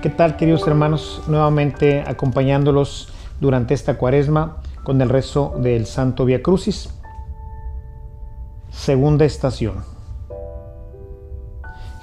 ¿Qué tal queridos hermanos? Nuevamente acompañándolos durante esta cuaresma con el rezo del Santo Via Crucis. Segunda estación.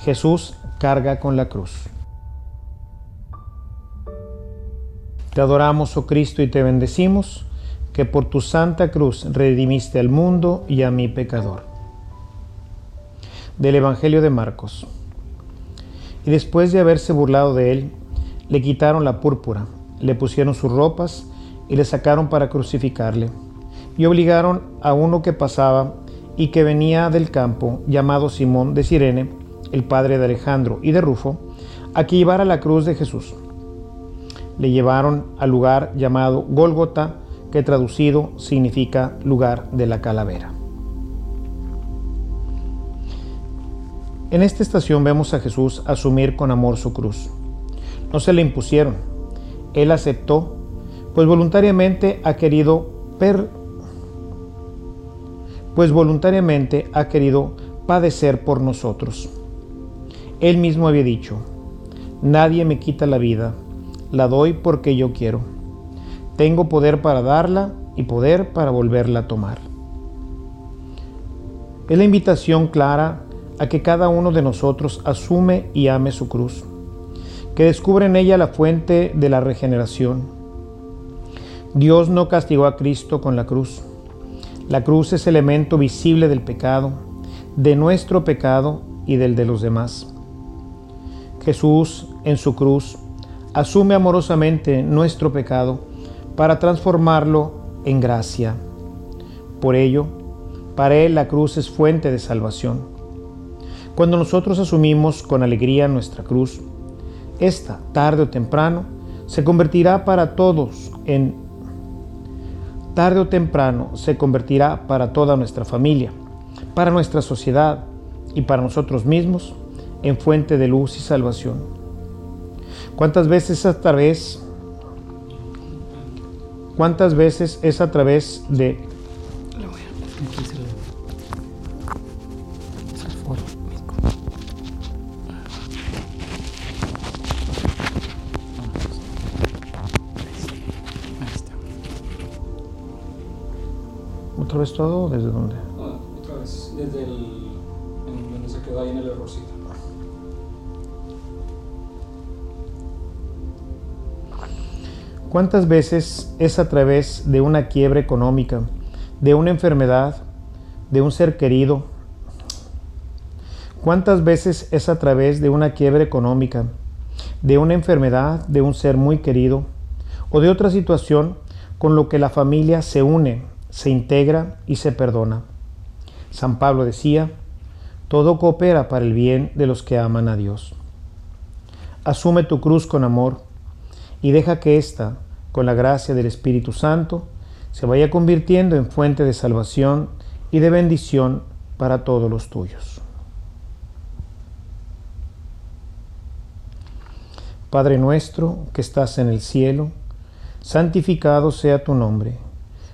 Jesús carga con la cruz. Te adoramos, oh Cristo, y te bendecimos, que por tu santa cruz redimiste al mundo y a mi pecador. Del Evangelio de Marcos. Y después de haberse burlado de él, le quitaron la púrpura, le pusieron sus ropas y le sacaron para crucificarle. Y obligaron a uno que pasaba y que venía del campo, llamado Simón de Sirene, el padre de Alejandro y de Rufo, a que llevara la cruz de Jesús. Le llevaron al lugar llamado Gólgota, que traducido significa lugar de la calavera. En esta estación vemos a Jesús asumir con amor su cruz. No se le impusieron. Él aceptó, pues voluntariamente ha querido per pues voluntariamente ha querido padecer por nosotros. Él mismo había dicho, nadie me quita la vida, la doy porque yo quiero. Tengo poder para darla y poder para volverla a tomar. Es la invitación clara a que cada uno de nosotros asume y ame su cruz, que descubre en ella la fuente de la regeneración. Dios no castigó a Cristo con la cruz. La cruz es elemento visible del pecado, de nuestro pecado y del de los demás. Jesús en su cruz asume amorosamente nuestro pecado para transformarlo en gracia. Por ello, para Él la cruz es fuente de salvación. Cuando nosotros asumimos con alegría nuestra cruz, esta, tarde o temprano, se convertirá para todos en tarde o temprano se convertirá para toda nuestra familia, para nuestra sociedad y para nosotros mismos en fuente de luz y salvación. ¿Cuántas veces a través cuántas veces es a través de ¿Otra vez todo? ¿Desde dónde? Otra vez, desde el. En donde se quedó ahí en el errorcito. ¿Cuántas veces es a través de una quiebra económica, de una enfermedad, de un ser querido? ¿Cuántas veces es a través de una quiebra económica, de una enfermedad, de un ser muy querido o de otra situación con lo que la familia se une, se integra y se perdona? San Pablo decía, todo coopera para el bien de los que aman a Dios. Asume tu cruz con amor y deja que ésta, con la gracia del Espíritu Santo, se vaya convirtiendo en fuente de salvación y de bendición para todos los tuyos. Padre nuestro que estás en el cielo, santificado sea tu nombre,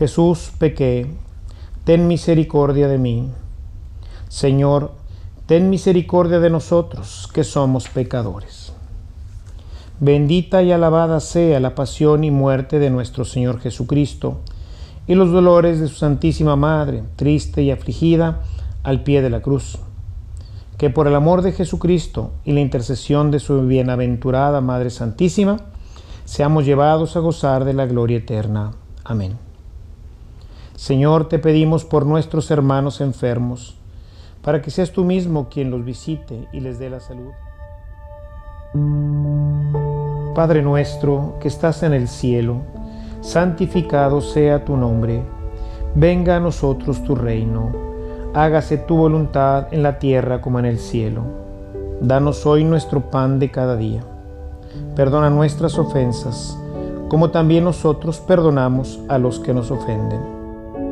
Jesús, pequé, ten misericordia de mí. Señor, ten misericordia de nosotros, que somos pecadores. Bendita y alabada sea la pasión y muerte de nuestro Señor Jesucristo, y los dolores de su Santísima Madre, triste y afligida, al pie de la cruz. que por el amor de Jesucristo y la intercesión de su bienaventurada Madre Santísima, seamos llevados a gozar de la gloria eterna. Amén. Señor, te pedimos por nuestros hermanos enfermos, para que seas tú mismo quien los visite y les dé la salud. Padre nuestro que estás en el cielo, santificado sea tu nombre, venga a nosotros tu reino hágase tu voluntad en la tierra como en el cielo. Danos hoy nuestro pan de cada día. Perdona nuestras ofensas, como también nosotros perdonamos a los que nos ofenden.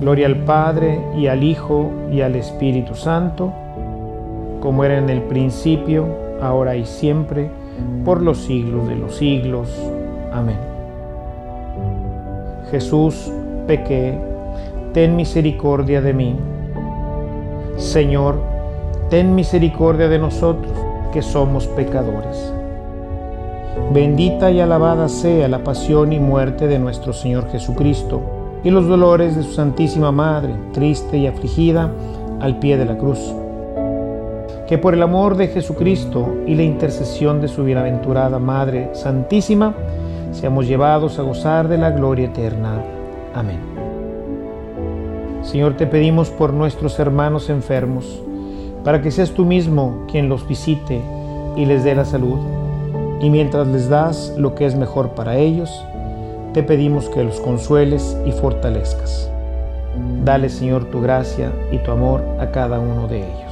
Gloria al Padre y al Hijo y al Espíritu Santo, como era en el principio, ahora y siempre, por los siglos de los siglos. Amén. Jesús, pequé ten misericordia de mí. Señor, ten misericordia de nosotros, que somos pecadores. Bendita y alabada sea la pasión y muerte de nuestro Señor Jesucristo, y los dolores de su Santísima Madre, triste y afligida, al pie de la cruz. Que por el amor de Jesucristo y la intercesión de su bienaventurada Madre Santísima, seamos llevados a gozar de la gloria eterna. Amén. Señor, te pedimos por nuestros hermanos enfermos, para que seas tú mismo quien los visite y les dé la salud. Y mientras les das lo que es mejor para ellos, te pedimos que los consueles y fortalezcas. Dale, Señor, tu gracia y tu amor a cada uno de ellos.